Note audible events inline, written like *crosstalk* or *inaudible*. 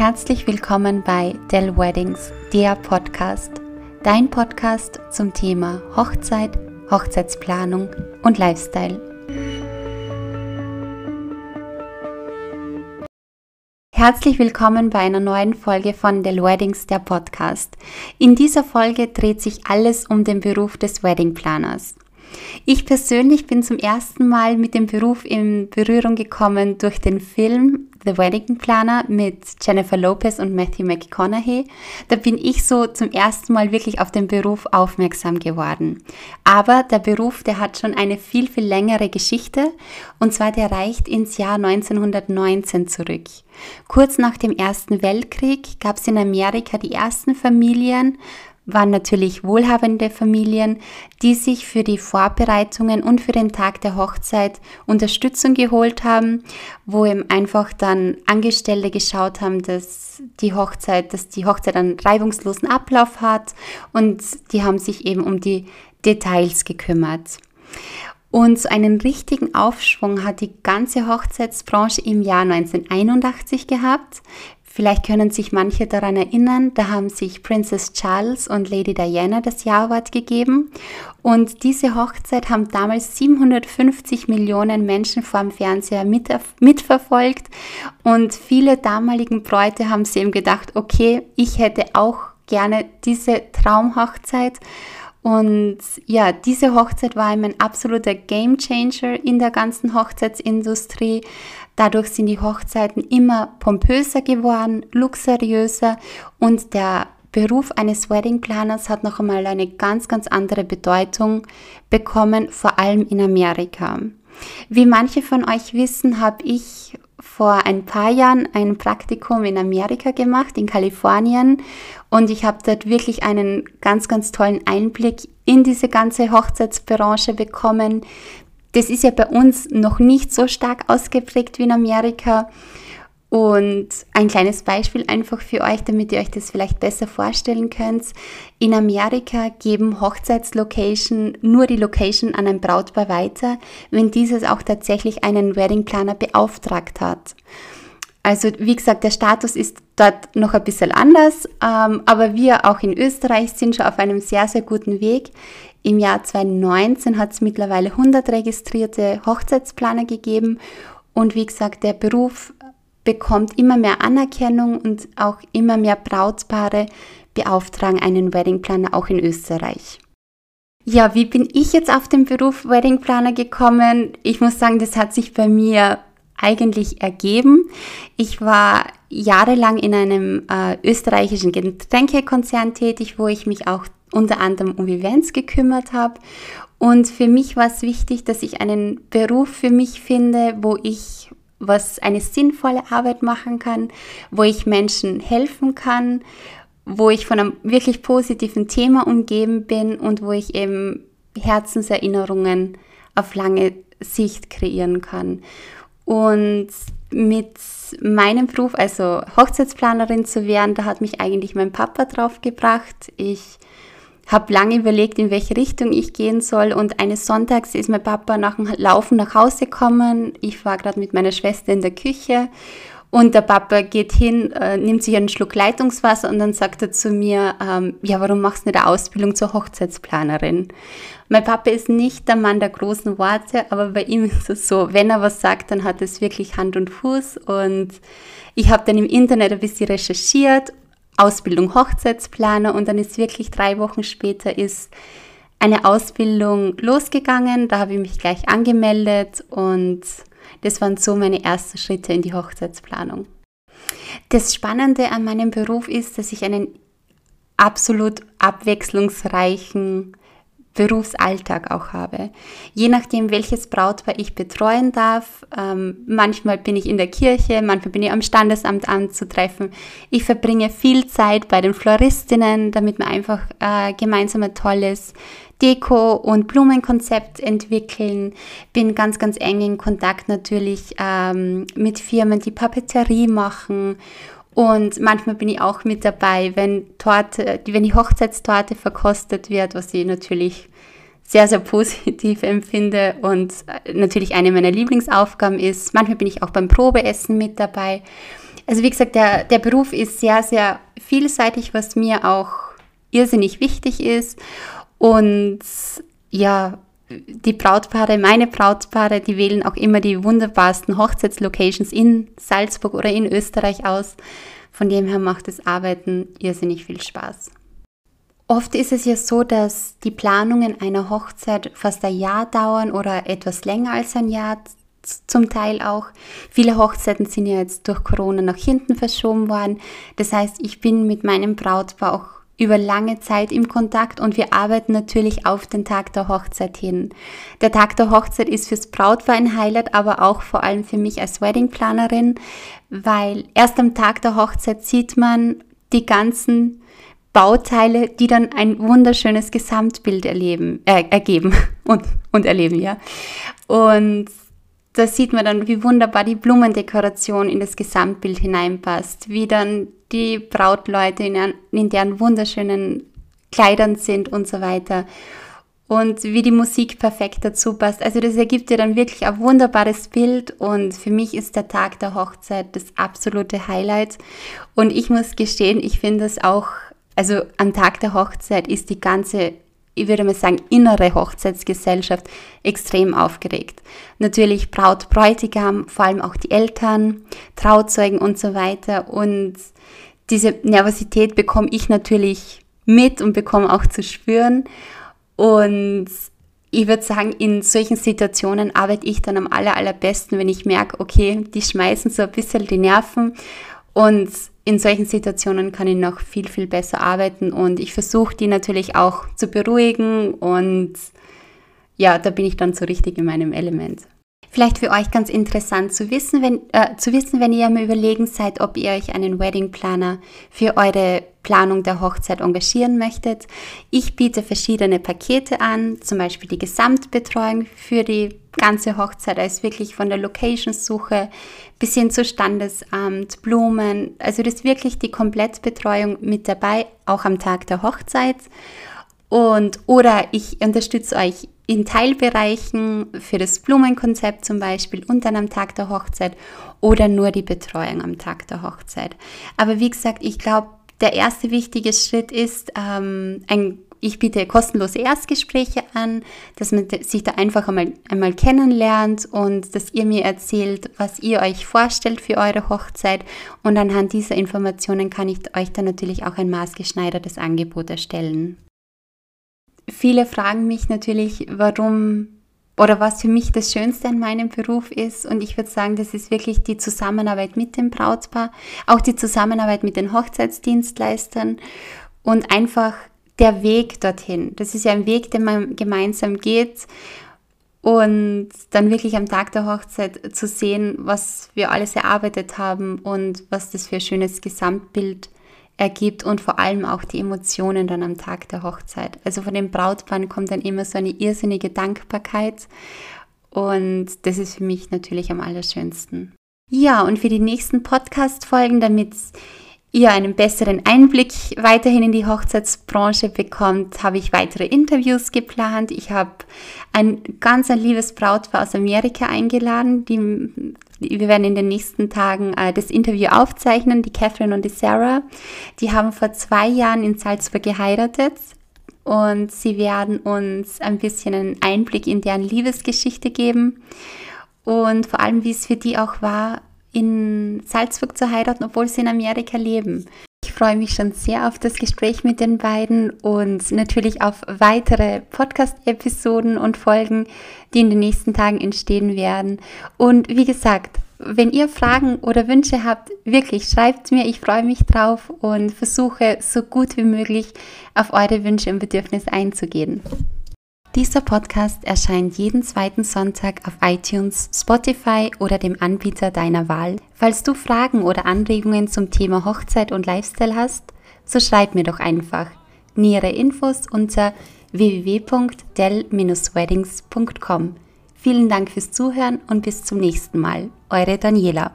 Herzlich willkommen bei Dell Weddings, der Podcast. Dein Podcast zum Thema Hochzeit, Hochzeitsplanung und Lifestyle. Herzlich willkommen bei einer neuen Folge von Dell Weddings, der Podcast. In dieser Folge dreht sich alles um den Beruf des Wedding Planners. Ich persönlich bin zum ersten Mal mit dem Beruf in Berührung gekommen durch den Film The Wedding Planner mit Jennifer Lopez und Matthew McConaughey. Da bin ich so zum ersten Mal wirklich auf den Beruf aufmerksam geworden. Aber der Beruf, der hat schon eine viel, viel längere Geschichte und zwar der reicht ins Jahr 1919 zurück. Kurz nach dem Ersten Weltkrieg gab es in Amerika die ersten Familien, waren natürlich wohlhabende Familien, die sich für die Vorbereitungen und für den Tag der Hochzeit Unterstützung geholt haben, wo eben einfach dann Angestellte geschaut haben, dass die Hochzeit, dass die Hochzeit einen reibungslosen Ablauf hat und die haben sich eben um die Details gekümmert. Und so einen richtigen Aufschwung hat die ganze Hochzeitsbranche im Jahr 1981 gehabt. Vielleicht können sich manche daran erinnern, da haben sich Princess Charles und Lady Diana das Jawort gegeben. Und diese Hochzeit haben damals 750 Millionen Menschen vor dem Fernseher mit, mitverfolgt. Und viele damaligen Bräute haben sich eben gedacht, okay, ich hätte auch gerne diese Traumhochzeit. Und ja, diese Hochzeit war ein absoluter Game Changer in der ganzen Hochzeitsindustrie. Dadurch sind die Hochzeiten immer pompöser geworden, luxuriöser und der Beruf eines Wedding Planners hat noch einmal eine ganz, ganz andere Bedeutung bekommen, vor allem in Amerika. Wie manche von euch wissen, habe ich vor ein paar Jahren ein Praktikum in Amerika gemacht, in Kalifornien. Und ich habe dort wirklich einen ganz, ganz tollen Einblick in diese ganze Hochzeitsbranche bekommen, das ist ja bei uns noch nicht so stark ausgeprägt wie in Amerika. Und ein kleines Beispiel einfach für euch, damit ihr euch das vielleicht besser vorstellen könnt. In Amerika geben Hochzeitslocation nur die Location an ein Brautpaar weiter, wenn dieses auch tatsächlich einen Wedding Planner beauftragt hat. Also wie gesagt, der Status ist dort noch ein bisschen anders, ähm, aber wir auch in Österreich sind schon auf einem sehr, sehr guten Weg. Im Jahr 2019 hat es mittlerweile 100 registrierte Hochzeitsplaner gegeben und wie gesagt, der Beruf bekommt immer mehr Anerkennung und auch immer mehr Brautpaare beauftragen einen Weddingplaner auch in Österreich. Ja, wie bin ich jetzt auf den Beruf Weddingplaner gekommen? Ich muss sagen, das hat sich bei mir eigentlich ergeben. Ich war jahrelang in einem äh, österreichischen Getränkekonzern tätig, wo ich mich auch unter anderem um Events gekümmert habe. Und für mich war es wichtig, dass ich einen Beruf für mich finde, wo ich was eine sinnvolle Arbeit machen kann, wo ich Menschen helfen kann, wo ich von einem wirklich positiven Thema umgeben bin und wo ich eben Herzenserinnerungen auf lange Sicht kreieren kann. Und mit meinem Beruf, also Hochzeitsplanerin zu werden, da hat mich eigentlich mein Papa drauf gebracht. Ich habe lange überlegt, in welche Richtung ich gehen soll und eines Sonntags ist mein Papa nach dem Laufen nach Hause gekommen. Ich war gerade mit meiner Schwester in der Küche und der Papa geht hin, äh, nimmt sich einen Schluck Leitungswasser und dann sagt er zu mir, ähm, ja, warum machst du nicht eine Ausbildung zur Hochzeitsplanerin? Mein Papa ist nicht der Mann der großen Worte, aber bei ihm *laughs* ist es so, wenn er was sagt, dann hat es wirklich Hand und Fuß und ich habe dann im Internet ein bisschen recherchiert Ausbildung Hochzeitsplaner und dann ist wirklich drei Wochen später ist eine Ausbildung losgegangen. Da habe ich mich gleich angemeldet und das waren so meine ersten Schritte in die Hochzeitsplanung. Das Spannende an meinem Beruf ist, dass ich einen absolut abwechslungsreichen Berufsalltag auch habe. Je nachdem, welches Brautpaar ich betreuen darf. Ähm, manchmal bin ich in der Kirche, manchmal bin ich am Standesamt anzutreffen. Ich verbringe viel Zeit bei den Floristinnen, damit wir einfach äh, gemeinsam ein tolles Deko- und Blumenkonzept entwickeln. Bin ganz, ganz eng in Kontakt natürlich ähm, mit Firmen, die Papeterie machen und manchmal bin ich auch mit dabei, wenn, Torte, wenn die Hochzeitstorte verkostet wird, was ich natürlich sehr, sehr positiv *laughs* empfinde und natürlich eine meiner Lieblingsaufgaben ist. Manchmal bin ich auch beim Probeessen mit dabei. Also wie gesagt, der, der Beruf ist sehr, sehr vielseitig, was mir auch irrsinnig wichtig ist. Und ja, die Brautpaare, meine Brautpaare, die wählen auch immer die wunderbarsten Hochzeitslocations in Salzburg oder in Österreich aus. Von dem her macht das Arbeiten irrsinnig viel Spaß. Oft ist es ja so, dass die Planungen einer Hochzeit fast ein Jahr dauern oder etwas länger als ein Jahr zum Teil auch. Viele Hochzeiten sind ja jetzt durch Corona nach hinten verschoben worden. Das heißt, ich bin mit meinem Brautpaar auch über lange Zeit im Kontakt und wir arbeiten natürlich auf den Tag der Hochzeit hin. Der Tag der Hochzeit ist fürs Brautpaar ein Highlight, aber auch vor allem für mich als Weddingplanerin, weil erst am Tag der Hochzeit sieht man die ganzen Bauteile, die dann ein wunderschönes Gesamtbild erleben, äh, ergeben *laughs* und, und erleben, ja. Und da sieht man dann, wie wunderbar die Blumendekoration in das Gesamtbild hineinpasst, wie dann die Brautleute in, in deren wunderschönen Kleidern sind und so weiter. Und wie die Musik perfekt dazu passt. Also das ergibt dir dann wirklich ein wunderbares Bild und für mich ist der Tag der Hochzeit das absolute Highlight. Und ich muss gestehen, ich finde es auch, also am Tag der Hochzeit ist die ganze ich würde mal sagen, innere Hochzeitsgesellschaft extrem aufgeregt. Natürlich Braut, Bräutigam, vor allem auch die Eltern, Trauzeugen und so weiter. Und diese Nervosität bekomme ich natürlich mit und bekomme auch zu spüren. Und ich würde sagen, in solchen Situationen arbeite ich dann am aller, allerbesten, wenn ich merke, okay, die schmeißen so ein bisschen die Nerven und in solchen Situationen kann ich noch viel, viel besser arbeiten und ich versuche die natürlich auch zu beruhigen und ja, da bin ich dann so richtig in meinem Element. Vielleicht für euch ganz interessant zu wissen, wenn, äh, zu wissen, wenn ihr mal überlegen seid, ob ihr euch einen Wedding Planner für eure Planung der Hochzeit engagieren möchtet. Ich biete verschiedene Pakete an, zum Beispiel die Gesamtbetreuung für die ganze Hochzeit, also wirklich von der Location-Suche bis hin zu Standesamt, Blumen. Also das ist wirklich die Komplettbetreuung mit dabei, auch am Tag der Hochzeit. Und oder ich unterstütze euch in Teilbereichen für das Blumenkonzept zum Beispiel und dann am Tag der Hochzeit oder nur die Betreuung am Tag der Hochzeit. Aber wie gesagt, ich glaube, der erste wichtige Schritt ist, ähm, ein, ich biete kostenlose Erstgespräche an, dass man sich da einfach einmal, einmal kennenlernt und dass ihr mir erzählt, was ihr euch vorstellt für eure Hochzeit. Und anhand dieser Informationen kann ich euch dann natürlich auch ein maßgeschneidertes Angebot erstellen viele fragen mich natürlich, warum oder was für mich das Schönste an meinem Beruf ist. Und ich würde sagen, das ist wirklich die Zusammenarbeit mit dem Brautpaar, auch die Zusammenarbeit mit den Hochzeitsdienstleistern und einfach der Weg dorthin. Das ist ja ein Weg, den man gemeinsam geht. Und dann wirklich am Tag der Hochzeit zu sehen, was wir alles erarbeitet haben und was das für ein schönes Gesamtbild ist ergibt und vor allem auch die Emotionen dann am Tag der Hochzeit. Also von den Brautpaaren kommt dann immer so eine irrsinnige Dankbarkeit und das ist für mich natürlich am allerschönsten. Ja, und für die nächsten Podcast-Folgen, damit ihr einen besseren Einblick weiterhin in die Hochzeitsbranche bekommt, habe ich weitere Interviews geplant. Ich habe ein ganz ein liebes Brautpaar aus Amerika eingeladen. Die, wir werden in den nächsten Tagen äh, das Interview aufzeichnen, die Catherine und die Sarah. Die haben vor zwei Jahren in Salzburg geheiratet und sie werden uns ein bisschen einen Einblick in deren Liebesgeschichte geben und vor allem, wie es für die auch war, in Salzburg zu heiraten, obwohl sie in Amerika leben. Ich freue mich schon sehr auf das Gespräch mit den beiden und natürlich auf weitere Podcast-Episoden und Folgen, die in den nächsten Tagen entstehen werden. Und wie gesagt, wenn ihr Fragen oder Wünsche habt, wirklich schreibt mir, ich freue mich drauf und versuche so gut wie möglich auf eure Wünsche und Bedürfnisse einzugehen. Dieser Podcast erscheint jeden zweiten Sonntag auf iTunes, Spotify oder dem Anbieter deiner Wahl. Falls du Fragen oder Anregungen zum Thema Hochzeit und Lifestyle hast, so schreib mir doch einfach. Nähere Infos unter www.del-weddings.com. Vielen Dank fürs Zuhören und bis zum nächsten Mal. Eure Daniela.